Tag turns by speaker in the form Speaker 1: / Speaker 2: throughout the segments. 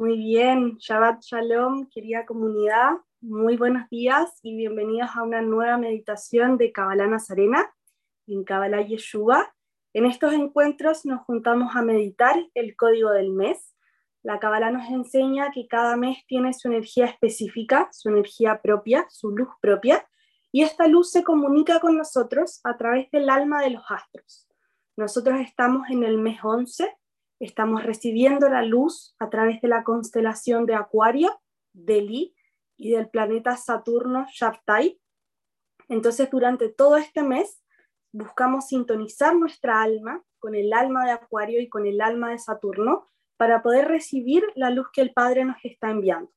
Speaker 1: Muy bien, Shabbat Shalom, querida comunidad, muy buenos días y bienvenidos a una nueva meditación de Kabbalah Nazarena en Kabbalah Yeshua. En estos encuentros nos juntamos a meditar el código del mes. La Kabbalah nos enseña que cada mes tiene su energía específica, su energía propia, su luz propia, y esta luz se comunica con nosotros a través del alma de los astros. Nosotros estamos en el mes 11, estamos recibiendo la luz a través de la constelación de Acuario, de y del planeta Saturno Shaftai. Entonces, durante todo este mes buscamos sintonizar nuestra alma con el alma de Acuario y con el alma de Saturno para poder recibir la luz que el Padre nos está enviando.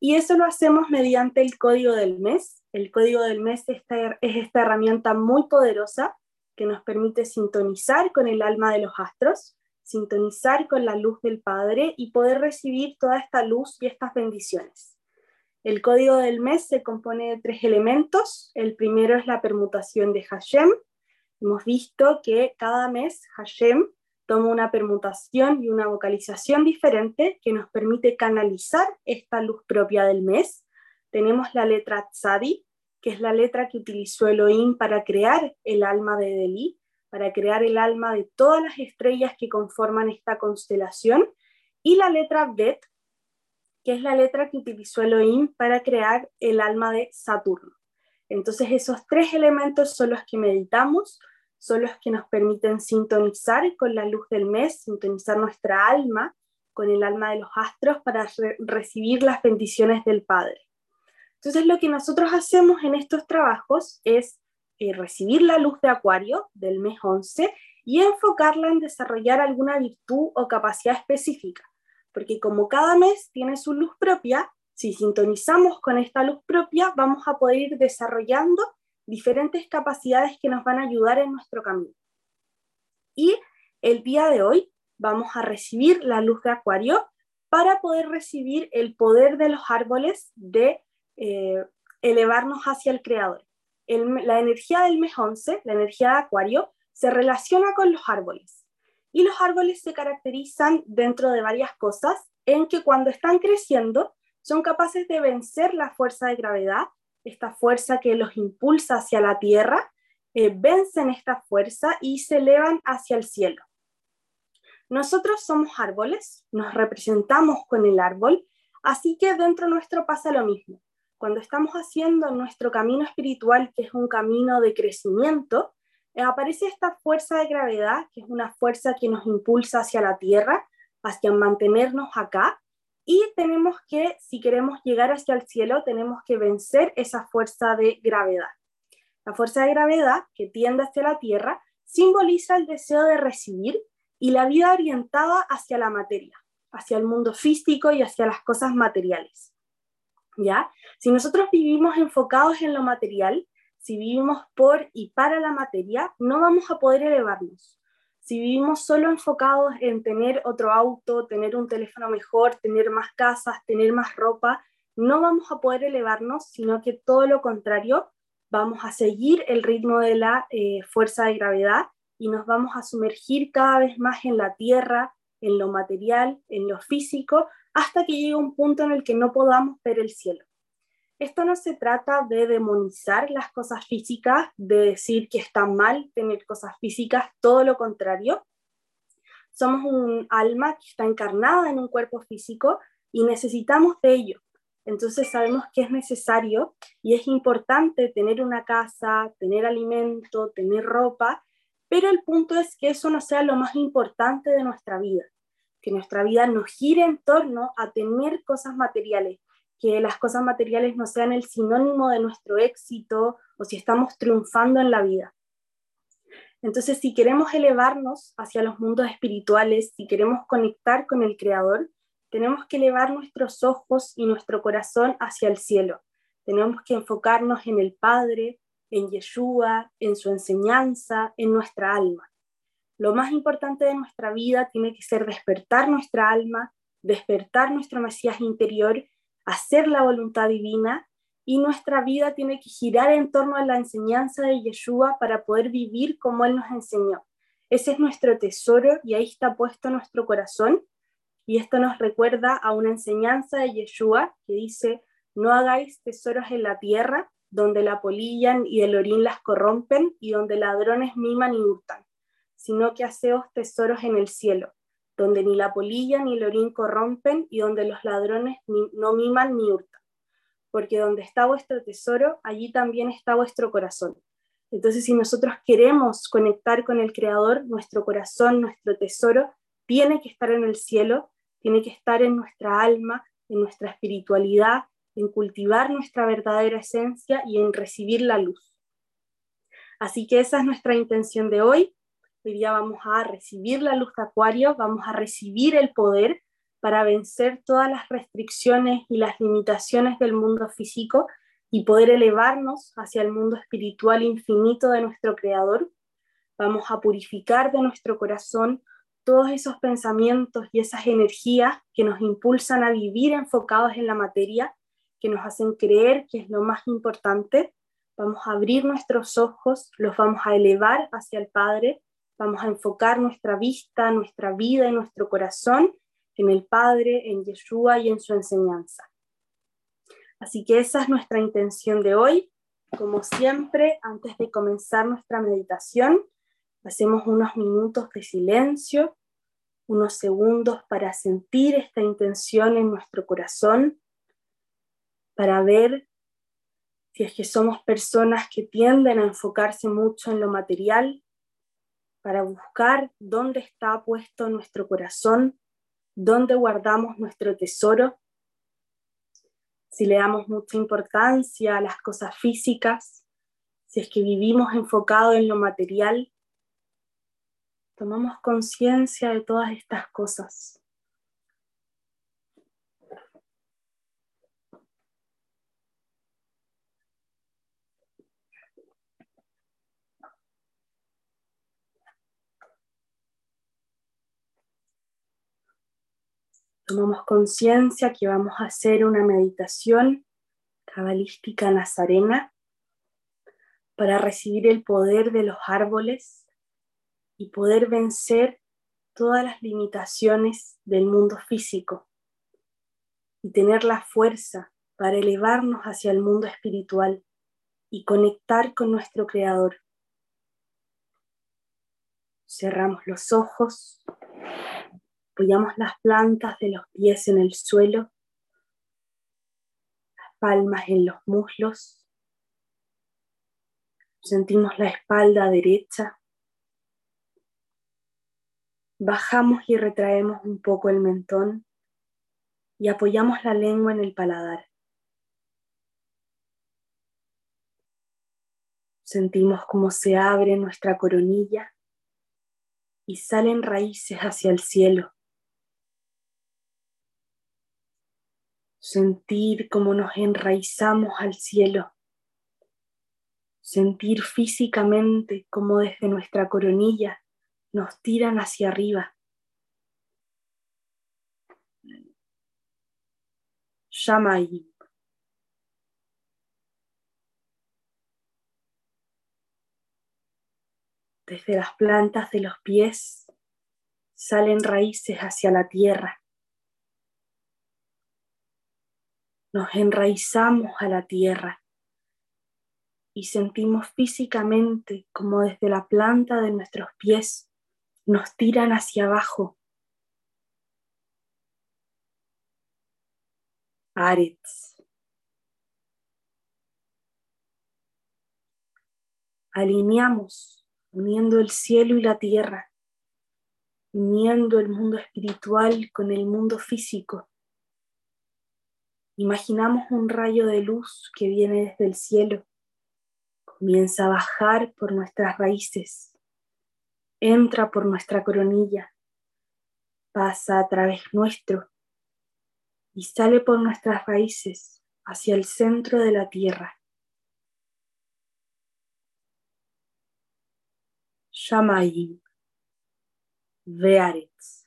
Speaker 1: Y eso lo hacemos mediante el código del mes. El código del mes es esta herramienta muy poderosa que nos permite sintonizar con el alma de los astros, sintonizar con la luz del Padre y poder recibir toda esta luz y estas bendiciones. El código del mes se compone de tres elementos. El primero es la permutación de Hashem. Hemos visto que cada mes Hashem toma una permutación y una vocalización diferente que nos permite canalizar esta luz propia del mes. Tenemos la letra Tzadi, que es la letra que utilizó Elohim para crear el alma de Delí, para crear el alma de todas las estrellas que conforman esta constelación, y la letra Bet, que es la letra que utilizó Elohim para crear el alma de Saturno. Entonces esos tres elementos son los que meditamos, son los que nos permiten sintonizar con la luz del mes, sintonizar nuestra alma con el alma de los astros para recibir las bendiciones del Padre. Entonces lo que nosotros hacemos en estos trabajos es eh, recibir la luz de Acuario del mes 11 y enfocarla en desarrollar alguna virtud o capacidad específica porque como cada mes tiene su luz propia, si sintonizamos con esta luz propia, vamos a poder ir desarrollando diferentes capacidades que nos van a ayudar en nuestro camino. Y el día de hoy vamos a recibir la luz de Acuario para poder recibir el poder de los árboles de eh, elevarnos hacia el Creador. La energía del mes 11, la energía de Acuario, se relaciona con los árboles. Y los árboles se caracterizan dentro de varias cosas en que cuando están creciendo son capaces de vencer la fuerza de gravedad, esta fuerza que los impulsa hacia la tierra, eh, vencen esta fuerza y se elevan hacia el cielo. Nosotros somos árboles, nos representamos con el árbol, así que dentro nuestro pasa lo mismo. Cuando estamos haciendo nuestro camino espiritual, que es un camino de crecimiento, eh, aparece esta fuerza de gravedad, que es una fuerza que nos impulsa hacia la Tierra, hacia mantenernos acá, y tenemos que, si queremos llegar hacia el cielo, tenemos que vencer esa fuerza de gravedad. La fuerza de gravedad, que tiende hacia la Tierra, simboliza el deseo de recibir y la vida orientada hacia la materia, hacia el mundo físico y hacia las cosas materiales. ¿Ya? Si nosotros vivimos enfocados en lo material, si vivimos por y para la materia, no vamos a poder elevarnos. Si vivimos solo enfocados en tener otro auto, tener un teléfono mejor, tener más casas, tener más ropa, no vamos a poder elevarnos, sino que todo lo contrario, vamos a seguir el ritmo de la eh, fuerza de gravedad y nos vamos a sumergir cada vez más en la tierra, en lo material, en lo físico, hasta que llegue un punto en el que no podamos ver el cielo. Esto no se trata de demonizar las cosas físicas, de decir que está mal tener cosas físicas, todo lo contrario. Somos un alma que está encarnada en un cuerpo físico y necesitamos de ello. Entonces sabemos que es necesario y es importante tener una casa, tener alimento, tener ropa, pero el punto es que eso no sea lo más importante de nuestra vida, que nuestra vida nos gire en torno a tener cosas materiales, que las cosas materiales no sean el sinónimo de nuestro éxito o si estamos triunfando en la vida. Entonces, si queremos elevarnos hacia los mundos espirituales, si queremos conectar con el Creador, tenemos que elevar nuestros ojos y nuestro corazón hacia el cielo. Tenemos que enfocarnos en el Padre, en Yeshua, en su enseñanza, en nuestra alma. Lo más importante de nuestra vida tiene que ser despertar nuestra alma, despertar nuestro Mesías interior hacer la voluntad divina y nuestra vida tiene que girar en torno a la enseñanza de Yeshua para poder vivir como Él nos enseñó. Ese es nuestro tesoro y ahí está puesto nuestro corazón. Y esto nos recuerda a una enseñanza de Yeshua que dice, no hagáis tesoros en la tierra, donde la polilla y el orín las corrompen y donde ladrones miman y hurtan, sino que haceos tesoros en el cielo, donde ni la polilla ni el orín corrompen y donde los ladrones no miman ni hurtan. Porque donde está vuestro tesoro, allí también está vuestro corazón. Entonces, si nosotros queremos conectar con el Creador, nuestro corazón, nuestro tesoro, tiene que estar en el cielo, tiene que estar en nuestra alma, en nuestra espiritualidad, en cultivar nuestra verdadera esencia y en recibir la luz. Así que esa es nuestra intención de hoy. Hoy día vamos a recibir la luz de Acuario, vamos a recibir el poder para vencer todas las restricciones y las limitaciones del mundo físico y poder elevarnos hacia el mundo espiritual infinito de nuestro Creador. Vamos a purificar de nuestro corazón todos esos pensamientos y esas energías que nos impulsan a vivir enfocados en la materia, que nos hacen creer que es lo más importante. Vamos a abrir nuestros ojos, los vamos a elevar hacia el Padre, vamos a enfocar nuestra vista, nuestra vida y nuestro corazón en el Padre, en Yeshua y en su enseñanza. Así que esa es nuestra intención de hoy. Como siempre, antes de comenzar nuestra meditación, hacemos unos minutos de silencio, unos segundos para sentir esta intención en nuestro corazón, para ver si es que somos personas que tienden a enfocarse mucho en lo material, para buscar dónde está puesto nuestro corazón, dónde guardamos nuestro tesoro si le damos mucha importancia a las cosas físicas, si es que vivimos enfocado en lo material, tomamos conciencia de todas estas cosas. Tomamos conciencia que vamos a hacer una meditación cabalística nazarena para recibir el poder de los árboles y poder vencer todas las limitaciones del mundo físico y tener la fuerza para elevarnos hacia el mundo espiritual y conectar con nuestro Creador. Cerramos los ojos Apoyamos las plantas de los pies en el suelo, las palmas en los muslos. Sentimos la espalda derecha. Bajamos y retraemos un poco el mentón y apoyamos la lengua en el paladar. Sentimos cómo se abre nuestra coronilla y salen raíces hacia el cielo. Sentir cómo nos enraizamos al cielo, sentir físicamente cómo desde nuestra coronilla nos tiran hacia arriba. Shamay. Desde las plantas de los pies salen raíces hacia la tierra. Nos enraizamos a la tierra y sentimos físicamente como desde la planta de nuestros pies nos tiran hacia abajo. Aretz. Alineamos uniendo el cielo y la tierra, uniendo el mundo espiritual con el mundo físico Imaginamos un rayo de luz que viene desde el cielo, comienza a bajar por nuestras raíces, entra por nuestra coronilla, pasa a través nuestro. Y sale por nuestras raíces hacia el centro de la tierra. Shamayim, Vearetz.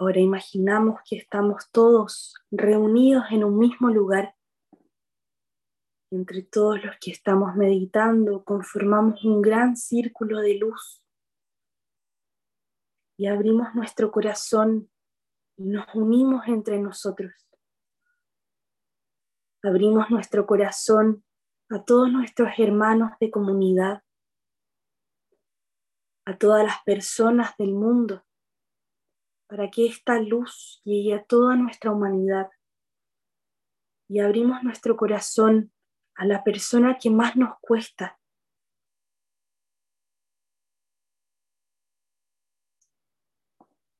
Speaker 1: Ahora imaginamos que estamos todos reunidos en un mismo lugar. Entre todos los que estamos meditando, conformamos un gran círculo de luz y abrimos nuestro corazón y nos unimos entre nosotros. Abrimos nuestro corazón a todos nuestros hermanos de comunidad, a todas las personas del mundo, para que esta luz llegue a toda nuestra humanidad. Y abrimos nuestro corazón a la persona que más nos cuesta,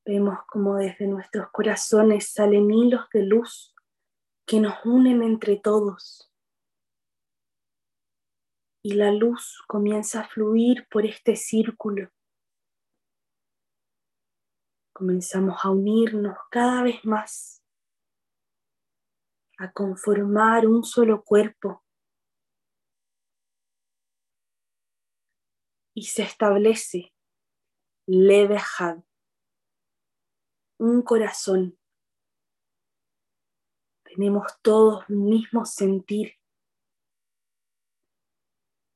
Speaker 1: Vemos como desde nuestros corazones salen hilos de luz que nos unen entre todos. Y la luz comienza a fluir por este círculo. Comenzamos a unirnos cada vez más, a conformar un solo cuerpo. Y se establece Levehad un corazón. Tenemos todos un mismo sentir.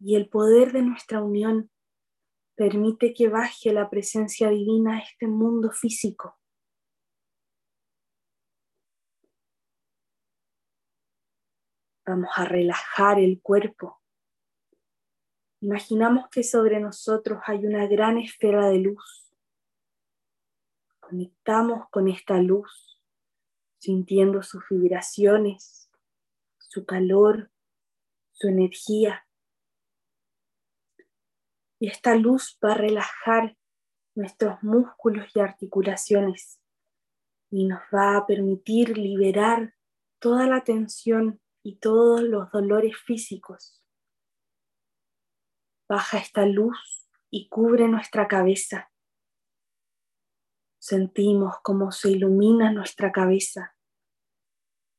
Speaker 1: Y el poder de nuestra unión permite que baje la presencia divina a este mundo físico. Vamos a relajar el cuerpo. Imaginamos que sobre nosotros hay una gran esfera de luz conectamos con esta luz, sintiendo sus vibraciones, su calor, su energía. Y esta luz va a relajar nuestros músculos y articulaciones y nos va a permitir liberar toda la tensión y todos los dolores físicos. Baja esta luz y cubre nuestra cabeza Sentimos cómo se ilumina nuestra cabeza.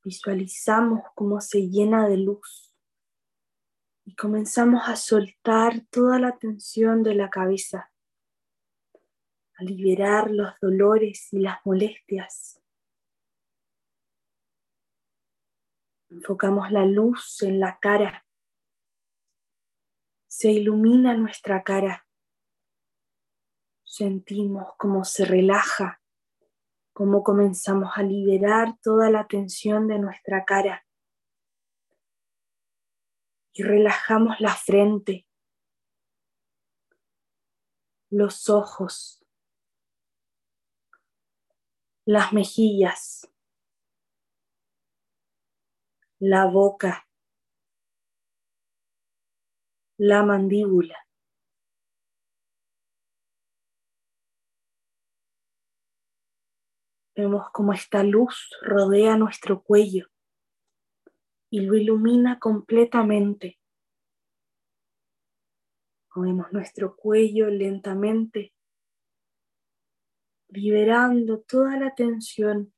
Speaker 1: Visualizamos cómo se llena de luz. Y comenzamos a soltar toda la tensión de la cabeza, a liberar los dolores y las molestias. Enfocamos la luz en la cara. Se ilumina nuestra cara sentimos cómo se relaja, cómo comenzamos a liberar toda la tensión de nuestra cara. Y relajamos la frente, los ojos, las mejillas, la boca, la mandíbula. Vemos cómo esta luz rodea nuestro cuello y lo ilumina completamente. Movemos nuestro cuello lentamente, liberando toda la tensión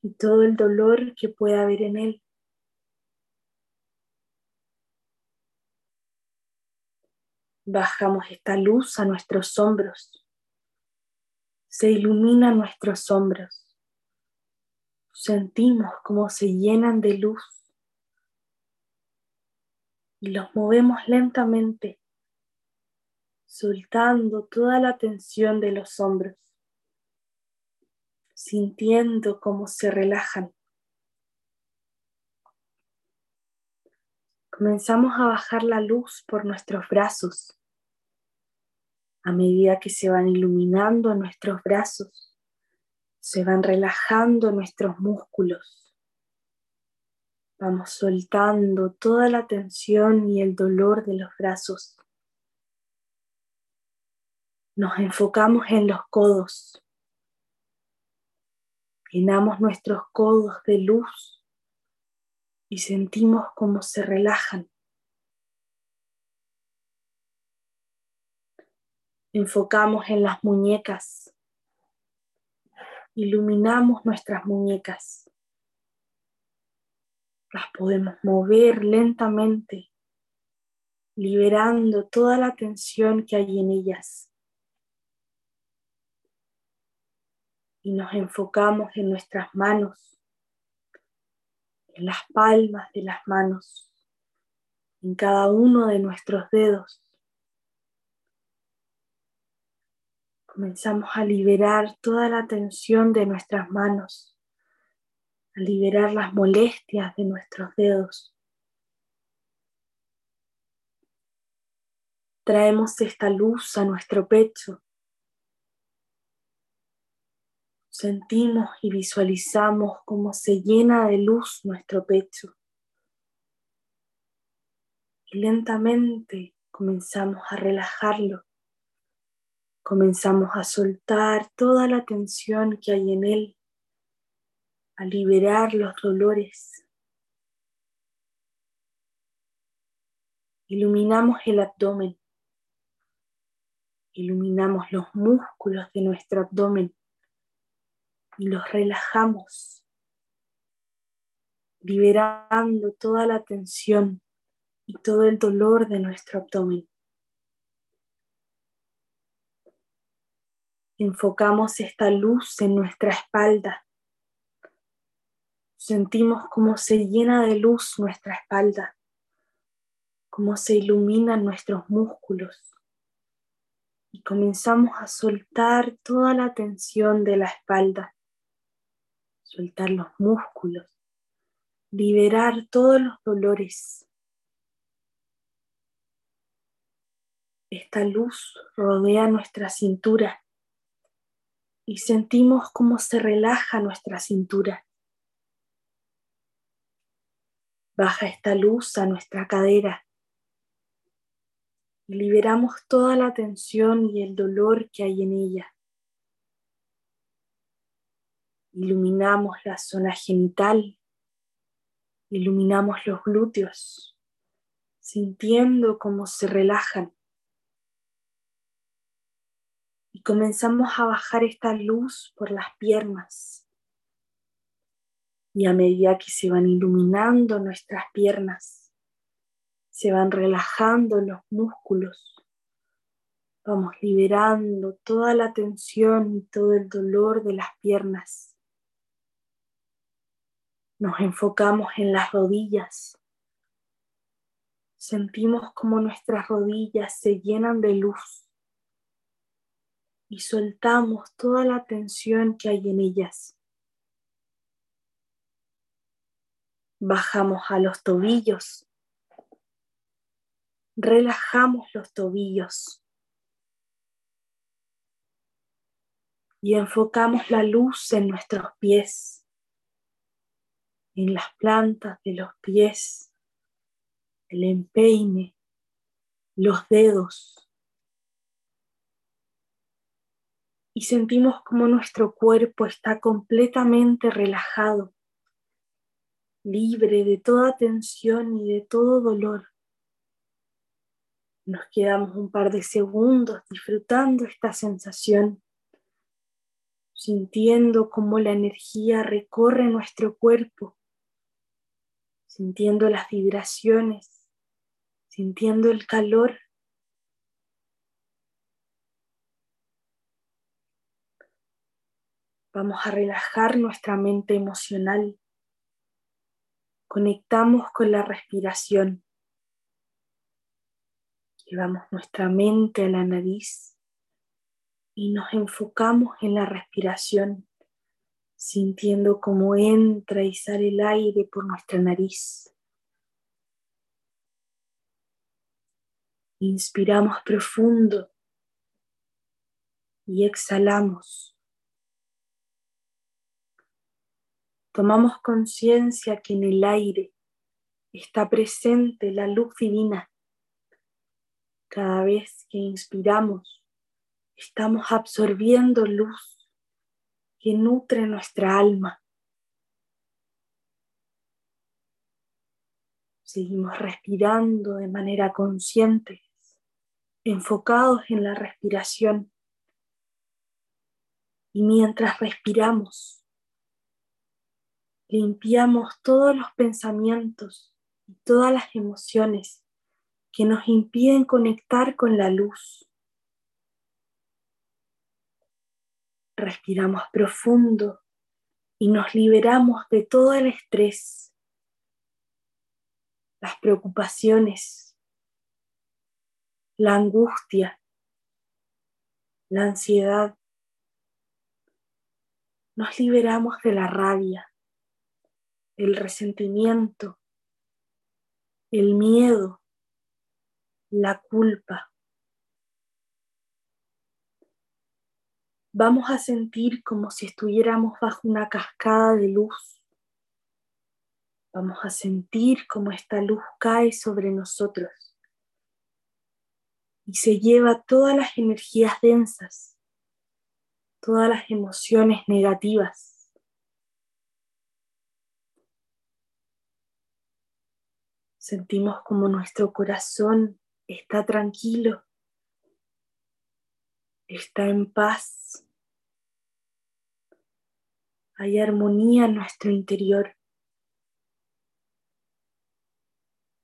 Speaker 1: y todo el dolor que pueda haber en él. Bajamos esta luz a nuestros hombros. Se ilumina nuestros hombros sentimos cómo se llenan de luz y los movemos lentamente, soltando toda la tensión de los hombros, sintiendo cómo se relajan. Comenzamos a bajar la luz por nuestros brazos. A medida que se van iluminando nuestros brazos, se van relajando nuestros músculos. Vamos soltando toda la tensión y el dolor de los brazos. Nos enfocamos en los codos. Llenamos nuestros codos de luz y sentimos cómo se relajan. Enfocamos en las muñecas iluminamos nuestras muñecas. Las podemos mover lentamente, liberando toda la tensión que hay en ellas. Y nos enfocamos en nuestras manos, en las palmas de las manos, en cada uno de nuestros dedos. Comenzamos a liberar toda la tensión de nuestras manos, a liberar las molestias de nuestros dedos. Traemos esta luz a nuestro pecho. Sentimos y visualizamos cómo se llena de luz nuestro pecho. Y lentamente comenzamos a relajarlo. Comenzamos a soltar toda la tensión que hay en él, a liberar los dolores. Iluminamos el abdomen Iluminamos los músculos de nuestro abdomen y los relajamos, liberando toda la tensión y todo el dolor de nuestro abdomen. Enfocamos esta luz en nuestra espalda. Sentimos cómo se llena de luz nuestra espalda, cómo se iluminan nuestros músculos y comenzamos a soltar toda la tensión de la espalda, soltar los músculos, liberar todos los dolores. Esta luz rodea nuestra cintura y sentimos cómo se relaja nuestra cintura. Baja esta luz a nuestra cadera y liberamos toda la tensión y el dolor que hay en ella. Iluminamos la zona genital, iluminamos los glúteos, sintiendo cómo se relajan. Y comenzamos a bajar esta luz por las piernas. Y a medida que se van iluminando nuestras piernas, se van relajando los músculos. Vamos liberando toda la tensión y todo el dolor de las piernas. Nos enfocamos en las rodillas. Sentimos como nuestras rodillas se llenan de luz y soltamos toda la tensión que hay en ellas. Bajamos a los tobillos. Relajamos los tobillos. Y enfocamos la luz en nuestros pies, en las plantas de los pies, el empeine, los dedos. Y sentimos como nuestro cuerpo está completamente relajado, libre de toda tensión y de todo dolor. Nos quedamos un par de segundos disfrutando esta sensación, sintiendo cómo la energía recorre nuestro cuerpo, sintiendo las vibraciones, sintiendo el calor. Vamos a relajar nuestra mente emocional. Conectamos con la respiración. Llevamos nuestra mente a la nariz y nos enfocamos en la respiración, sintiendo cómo entra y sale el aire por nuestra nariz. Inspiramos profundo y exhalamos. Tomamos conciencia que en el aire está presente la luz divina cada vez que inspiramos, estamos absorbiendo luz que nutre nuestra alma. Seguimos respirando de manera consciente, enfocados en la respiración. Y mientras respiramos, limpiamos todos los pensamientos y todas las emociones que nos impiden conectar con la luz. Respiramos profundo y nos liberamos de todo el estrés, las preocupaciones, la angustia, la ansiedad. Nos liberamos de la rabia, el resentimiento, el miedo, la culpa. Vamos a sentir como si estuviéramos bajo una cascada de luz. Vamos a sentir como esta luz cae sobre nosotros y se lleva todas las energías densas, todas las emociones negativas. Sentimos como nuestro corazón está tranquilo, está en paz, hay armonía en nuestro interior.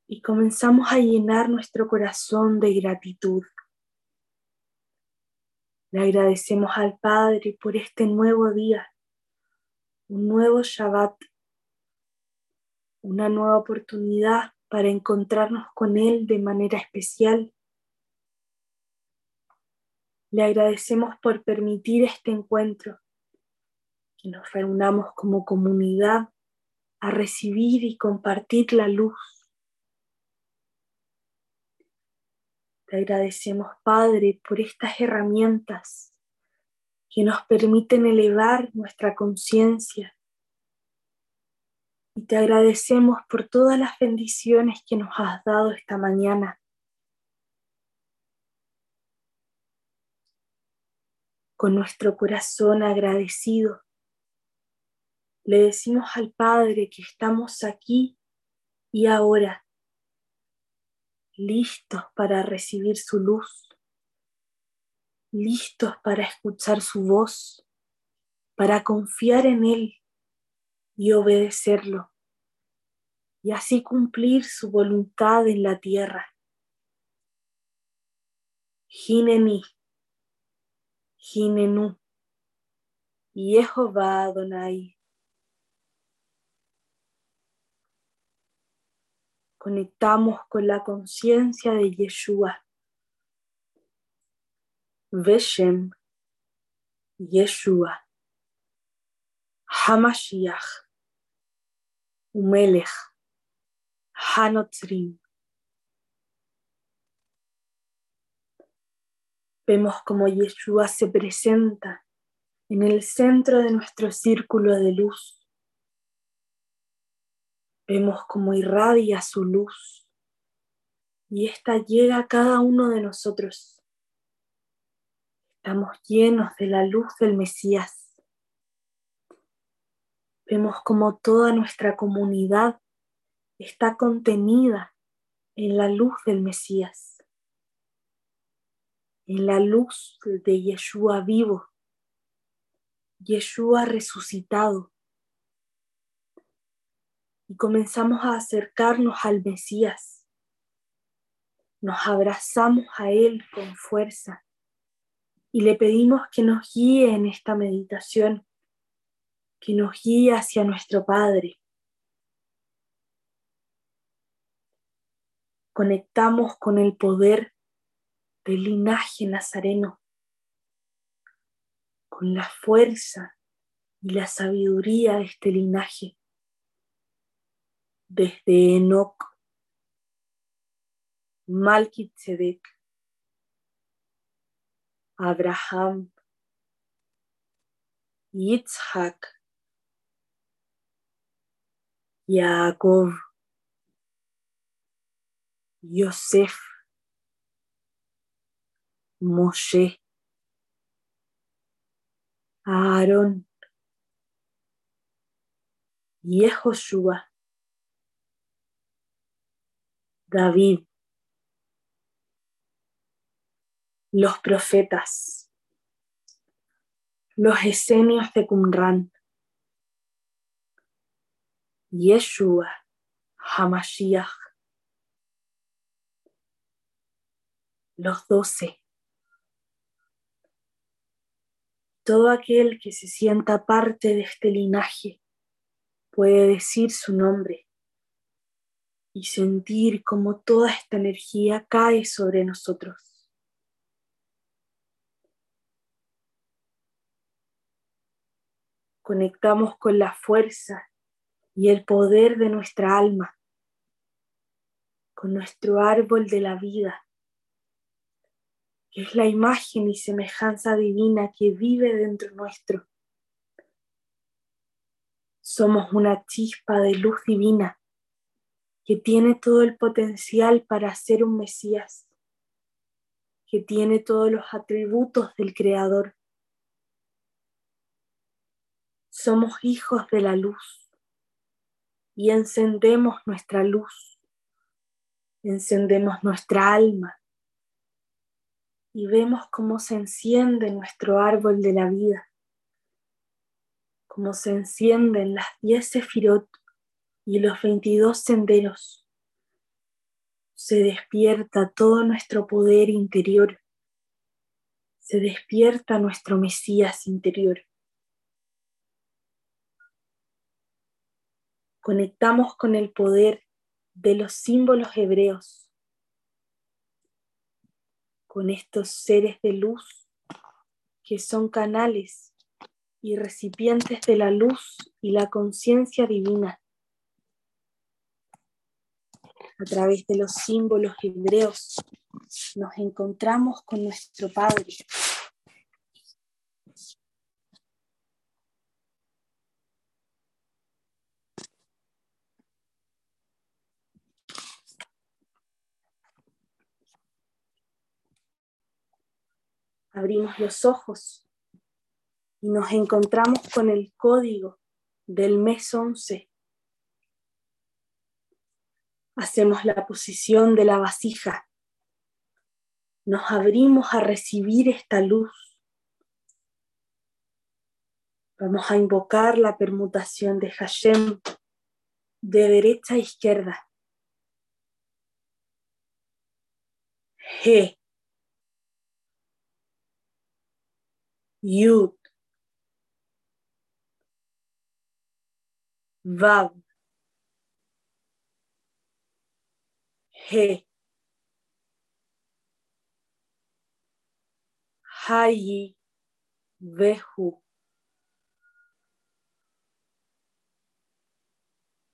Speaker 1: y comenzamos a llenar nuestro corazón de gratitud. Le agradecemos al Padre por este nuevo día, un nuevo Shabbat, una nueva oportunidad para encontrarnos con Él de manera especial. Le agradecemos por permitir este encuentro, que nos reunamos como comunidad a recibir y compartir la luz Te agradecemos, Padre, por estas herramientas que nos permiten elevar nuestra conciencia. Y te agradecemos por todas las bendiciones que nos has dado esta mañana. Con nuestro corazón agradecido, le decimos al Padre que estamos aquí y ahora listos para recibir su luz, listos para escuchar su voz, para confiar en Él y obedecerlo, y así cumplir su voluntad en la tierra. Hineni, Hinenu, Jehová Adonai. conectamos con la conciencia de Yeshua. Veshem, Yeshua, Hamashiach, Umelech, Hanotrim. Vemos como Yeshua se presenta en el centro de nuestro círculo de luz Vemos cómo irradia su luz y esta llega a cada uno de nosotros. Estamos llenos de la luz del Mesías. Vemos como toda nuestra comunidad está contenida en la luz del Mesías, en la luz de Yeshua vivo, Yeshua resucitado y comenzamos a acercarnos al Mesías. Nos abrazamos a Él con fuerza y le pedimos que nos guíe en esta meditación, que nos guíe hacia nuestro Padre. Conectamos con el poder del linaje nazareno, con la fuerza y la sabiduría de este linaje desde Enoch, Malkitzedek, Abraham, Yitzhak, Yaakov, Yosef, Moshe, Aarón, Yehoshua, David, los profetas, los esenios de Qumran, Yeshua, Hamashiach, los doce, todo aquel que se sienta parte de este linaje puede decir su nombre y sentir como toda esta energía cae sobre nosotros. Conectamos con la fuerza y el poder de nuestra alma, con nuestro árbol de la vida, que es la imagen y semejanza divina que vive dentro nuestro. Somos una chispa de luz divina que tiene todo el potencial para ser un Mesías, que tiene todos los atributos del Creador. Somos hijos de la luz y encendemos nuestra luz, encendemos nuestra alma y vemos cómo se enciende nuestro árbol de la vida, cómo se encienden las diez sefirot y los 22 senderos. Se despierta todo nuestro poder interior. Se despierta nuestro Mesías interior. Conectamos con el poder de los símbolos hebreos, con estos seres de luz que son canales y recipientes de la luz y la conciencia divina a través de los símbolos hebreos, nos encontramos con nuestro Padre. Abrimos los ojos y nos encontramos con el código del mes 11 Hacemos la posición de la vasija. Nos abrimos a recibir esta luz. Vamos a invocar la permutación de Hashem de derecha a izquierda. G. Yud. Vav. He. Hayi Vehu.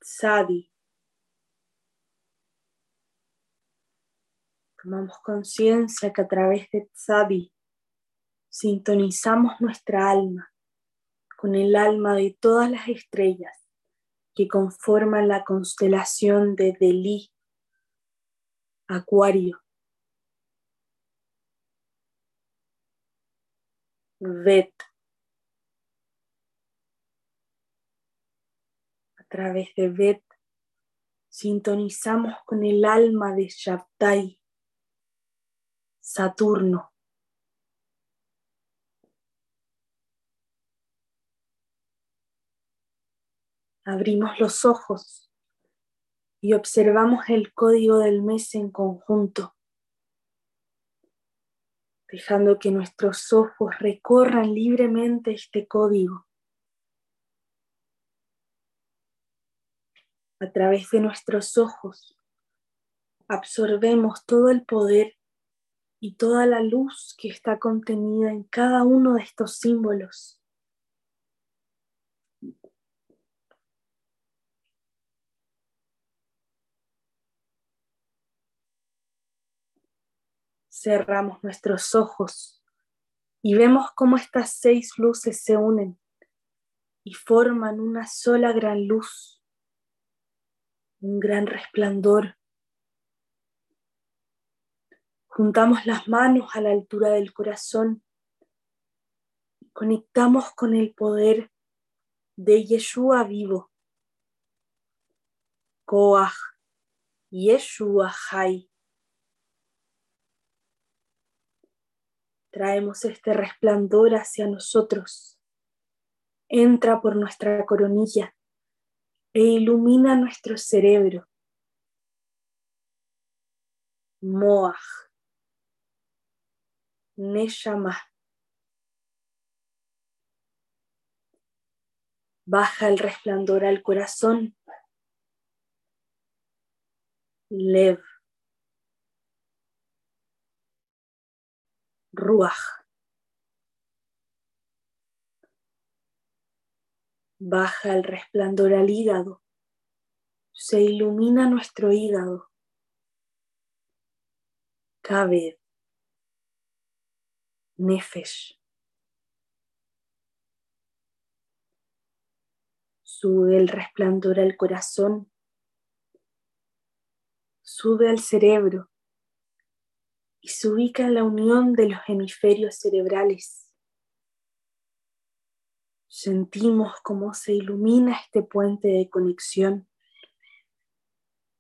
Speaker 1: Sadi. Tomamos conciencia que a través de Sadi sintonizamos nuestra alma con el alma de todas las estrellas que conforman la constelación de Delhi Acuario. Vet. A través de Vet sintonizamos con el alma de Shabtai, Saturno. Abrimos los ojos y observamos el código del mes en conjunto, dejando que nuestros ojos recorran libremente este código. A través de nuestros ojos absorbemos todo el poder y toda la luz que está contenida en cada uno de estos símbolos. Cerramos nuestros ojos y vemos cómo estas seis luces se unen y forman una sola gran luz, un gran resplandor. Juntamos las manos a la altura del corazón y conectamos con el poder de Yeshua vivo. Koach, Yeshua Hai. Traemos este resplandor hacia nosotros. Entra por nuestra coronilla e ilumina nuestro cerebro. Moach. Neshama. Baja el resplandor al corazón Lev, Ruach. Baja el resplandor al hígado, se ilumina nuestro hígado. Kaved, Nefesh. Sube el resplandor al corazón, sube al cerebro y se ubica en la unión de los hemisferios cerebrales. Sentimos cómo se ilumina este puente de conexión,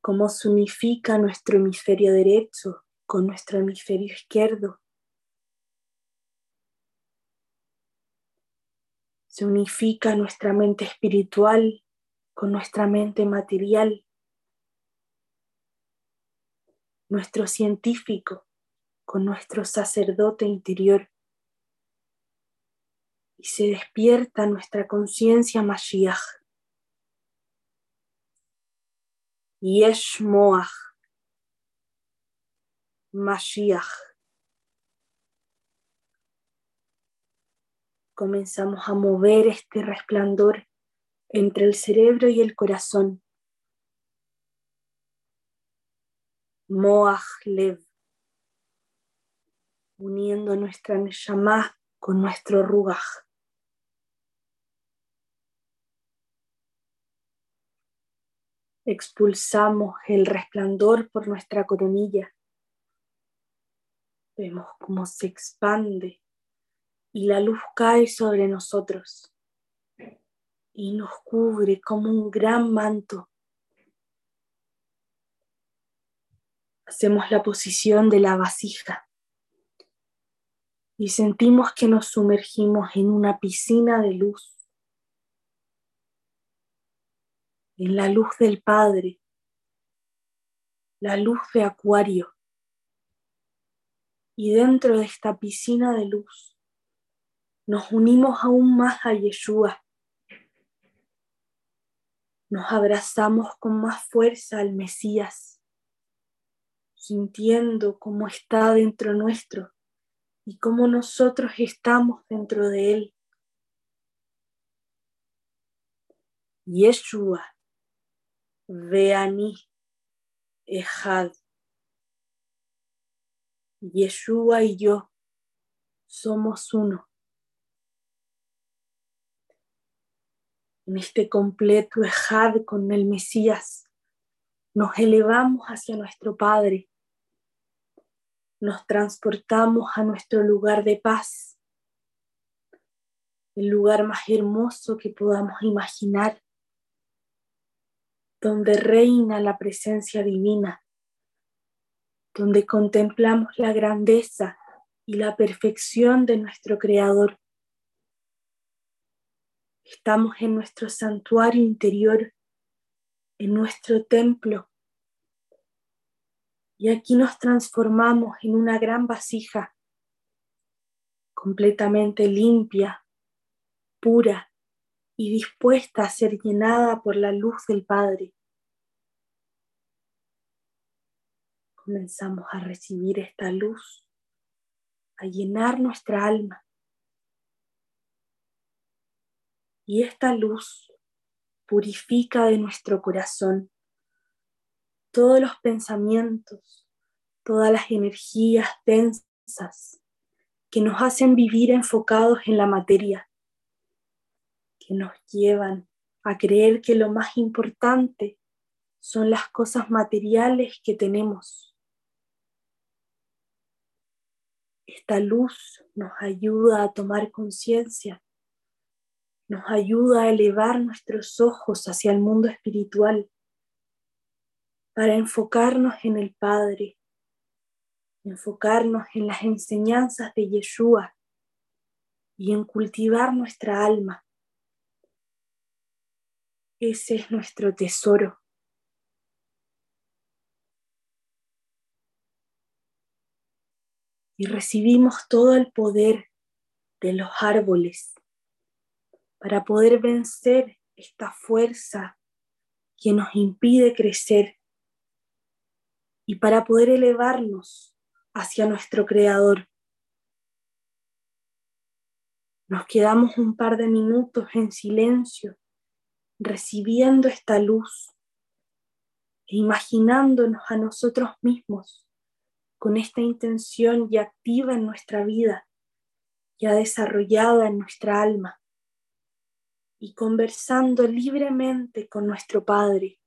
Speaker 1: cómo se unifica nuestro hemisferio derecho con nuestro hemisferio izquierdo. Se unifica nuestra mente espiritual con nuestra mente material, nuestro científico con nuestro sacerdote interior y se despierta nuestra conciencia Mashiach. Yesh Moach, Mashiach. Comenzamos a mover este resplandor entre el cerebro y el corazón. Moach Lev uniendo nuestra Neshama con nuestro Ruach. Expulsamos el resplandor por nuestra coronilla. Vemos cómo se expande y la luz cae sobre nosotros y nos cubre como un gran manto. Hacemos la posición de la vasija y sentimos que nos sumergimos en una piscina de luz, en la luz del Padre, la luz de Acuario. Y dentro de esta piscina de luz nos unimos aún más a Yeshua. Nos abrazamos con más fuerza al Mesías, sintiendo cómo está dentro nuestro y cómo nosotros estamos dentro de Él. Yeshua, Veani, Ejad. Yeshua y yo somos uno. En este completo Ejad con el Mesías, nos elevamos hacia nuestro Padre nos transportamos a nuestro lugar de paz, el lugar más hermoso que podamos imaginar, donde reina la presencia divina, donde contemplamos la grandeza y la perfección de nuestro Creador. Estamos en nuestro santuario interior, en nuestro templo, y aquí nos transformamos en una gran vasija, completamente limpia, pura y dispuesta a ser llenada por la luz del Padre. Comenzamos a recibir esta luz, a llenar nuestra alma. Y esta luz purifica de nuestro corazón todos los pensamientos, todas las energías densas que nos hacen vivir enfocados en la materia, que nos llevan a creer que lo más importante son las cosas materiales que tenemos. Esta luz nos ayuda a tomar conciencia, nos ayuda a elevar nuestros ojos hacia el mundo espiritual para enfocarnos en el Padre, enfocarnos en las enseñanzas de Yeshua y en cultivar nuestra alma. Ese es nuestro tesoro. Y recibimos todo el poder de los árboles para poder vencer esta fuerza que nos impide crecer y para poder elevarnos hacia nuestro Creador. Nos quedamos un par de minutos en silencio, recibiendo esta luz e imaginándonos a nosotros mismos con esta intención ya activa en nuestra vida, ya desarrollada en nuestra alma, y conversando libremente con nuestro Padre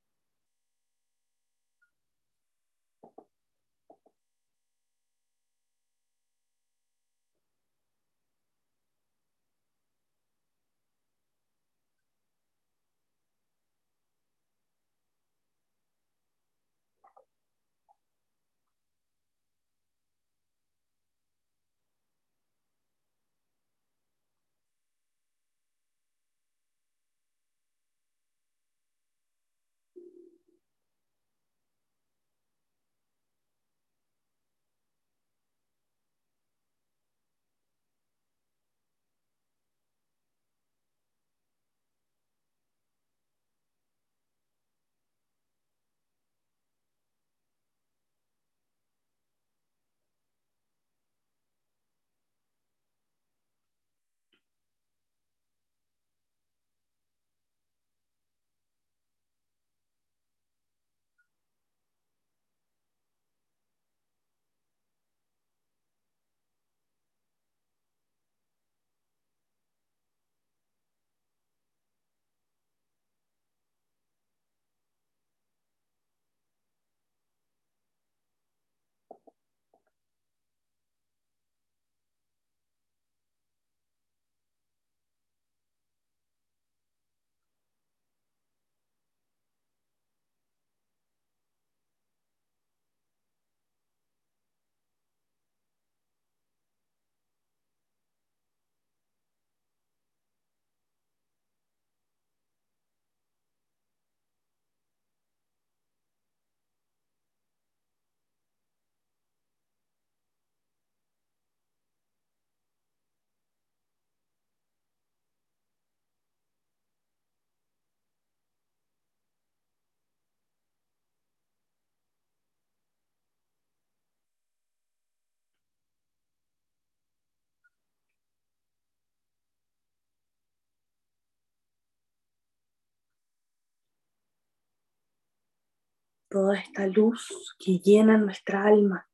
Speaker 1: toda esta luz que llena nuestra alma,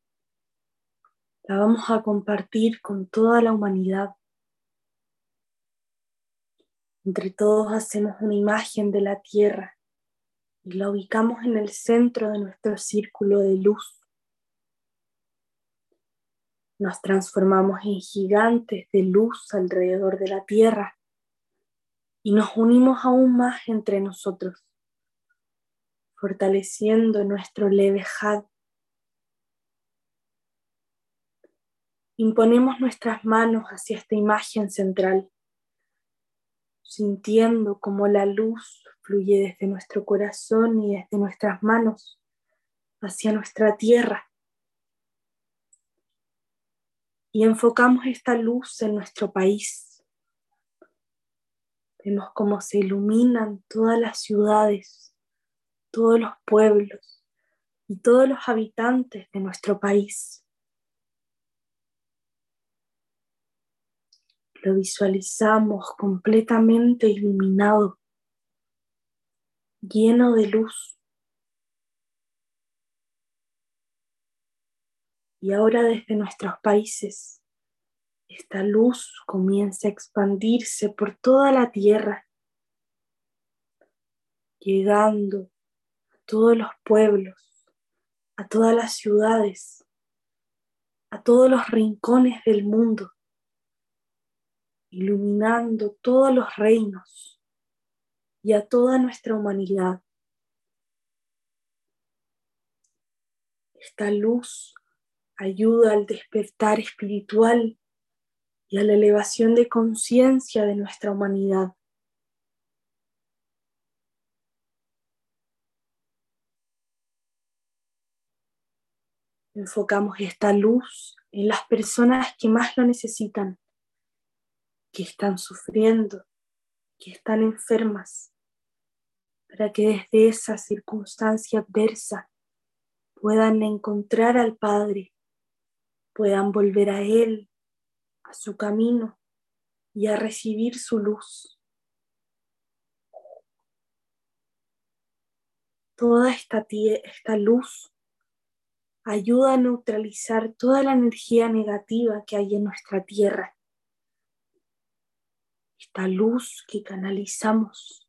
Speaker 1: la vamos a compartir con toda la humanidad. Entre todos hacemos una imagen de la tierra y la ubicamos en el centro de nuestro círculo de luz. Nos transformamos en gigantes de luz alrededor de la tierra y nos unimos aún más entre nosotros fortaleciendo nuestro leve had. Imponemos nuestras manos hacia esta imagen central, sintiendo como la luz fluye desde nuestro corazón y desde nuestras manos hacia nuestra tierra. Y enfocamos esta luz en nuestro país. Vemos cómo se iluminan todas las ciudades todos los pueblos y todos los habitantes de nuestro país. Lo visualizamos completamente iluminado, lleno de luz. Y ahora desde nuestros países, esta luz comienza a expandirse por toda la tierra, llegando todos los pueblos, a todas las ciudades, a todos los rincones del mundo, iluminando todos los reinos y a toda nuestra humanidad. Esta luz ayuda al despertar espiritual y a la elevación de conciencia de nuestra humanidad. Enfocamos esta luz en las personas que más lo necesitan, que están sufriendo, que están enfermas, para que desde esa circunstancia adversa puedan encontrar al Padre, puedan volver a Él, a su camino y a recibir su luz. Toda esta, esta luz ayuda a neutralizar toda la energía negativa que hay en nuestra tierra. Esta luz que canalizamos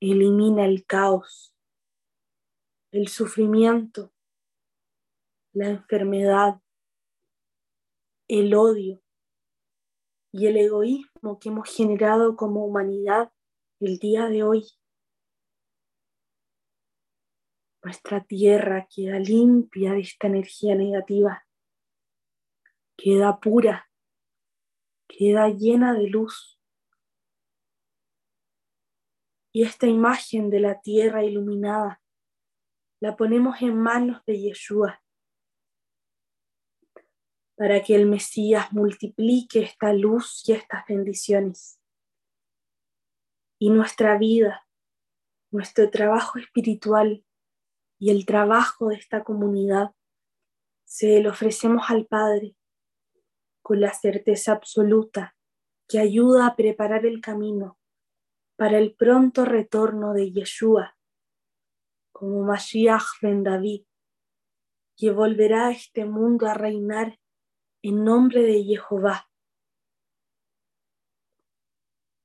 Speaker 1: elimina el caos, el sufrimiento, la enfermedad, el odio y el egoísmo que hemos generado como humanidad el día de hoy. Nuestra tierra queda limpia de esta energía negativa, queda pura, queda llena de luz. Y esta imagen de la tierra iluminada la ponemos en manos de Yeshua para que el Mesías multiplique esta luz y estas bendiciones. Y nuestra vida, nuestro trabajo espiritual y el trabajo de esta comunidad se lo ofrecemos al Padre con la certeza absoluta que ayuda a preparar el camino para el pronto retorno de Yeshua como Mashiach ben David, que volverá a este mundo a reinar en nombre de Jehová.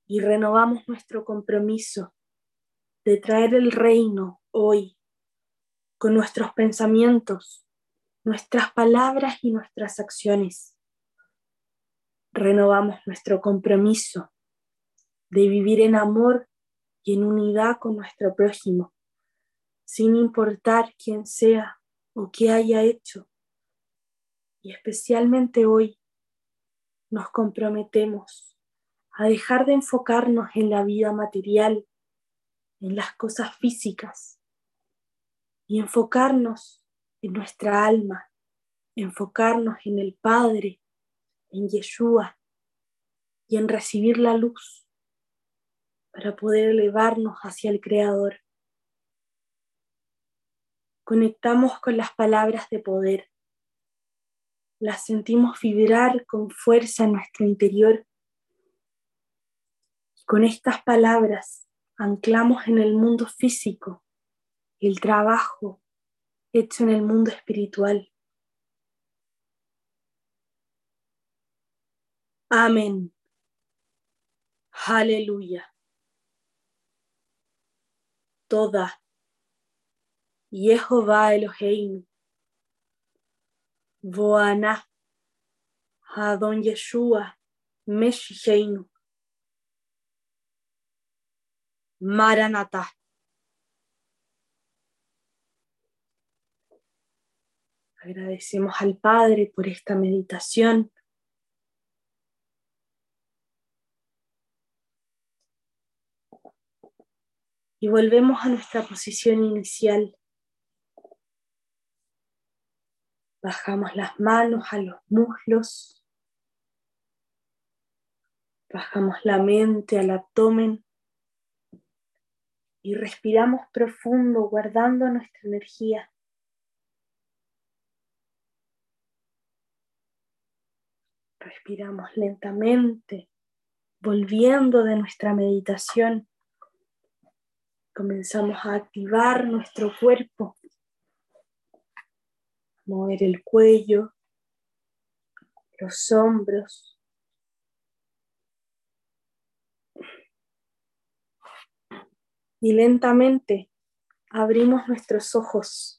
Speaker 1: Y renovamos nuestro compromiso de traer el reino hoy con nuestros pensamientos, nuestras palabras y nuestras acciones. Renovamos nuestro compromiso de vivir en amor y en unidad con nuestro prójimo, sin importar quién sea o qué haya hecho. Y especialmente hoy nos comprometemos a dejar de enfocarnos en la vida material, en las cosas físicas, y enfocarnos en nuestra alma, enfocarnos en el Padre, en Yeshua y en recibir la luz para poder elevarnos hacia el Creador. Conectamos con las palabras de poder, las sentimos vibrar con fuerza en nuestro interior. con estas palabras anclamos en el mundo físico el trabajo hecho en el mundo espiritual. Amén. Aleluya. Toda. Jehová Elohim. Voana. Adon Yeshua. Meshicheinu. Maranatha. Agradecemos al Padre por esta meditación. Y volvemos a nuestra posición inicial. Bajamos las manos a los muslos. Bajamos la mente al abdomen. Y respiramos profundo, guardando nuestra energía. Respiramos lentamente, volviendo de nuestra meditación. Comenzamos a activar nuestro cuerpo, mover el cuello, los hombros. Y lentamente abrimos nuestros ojos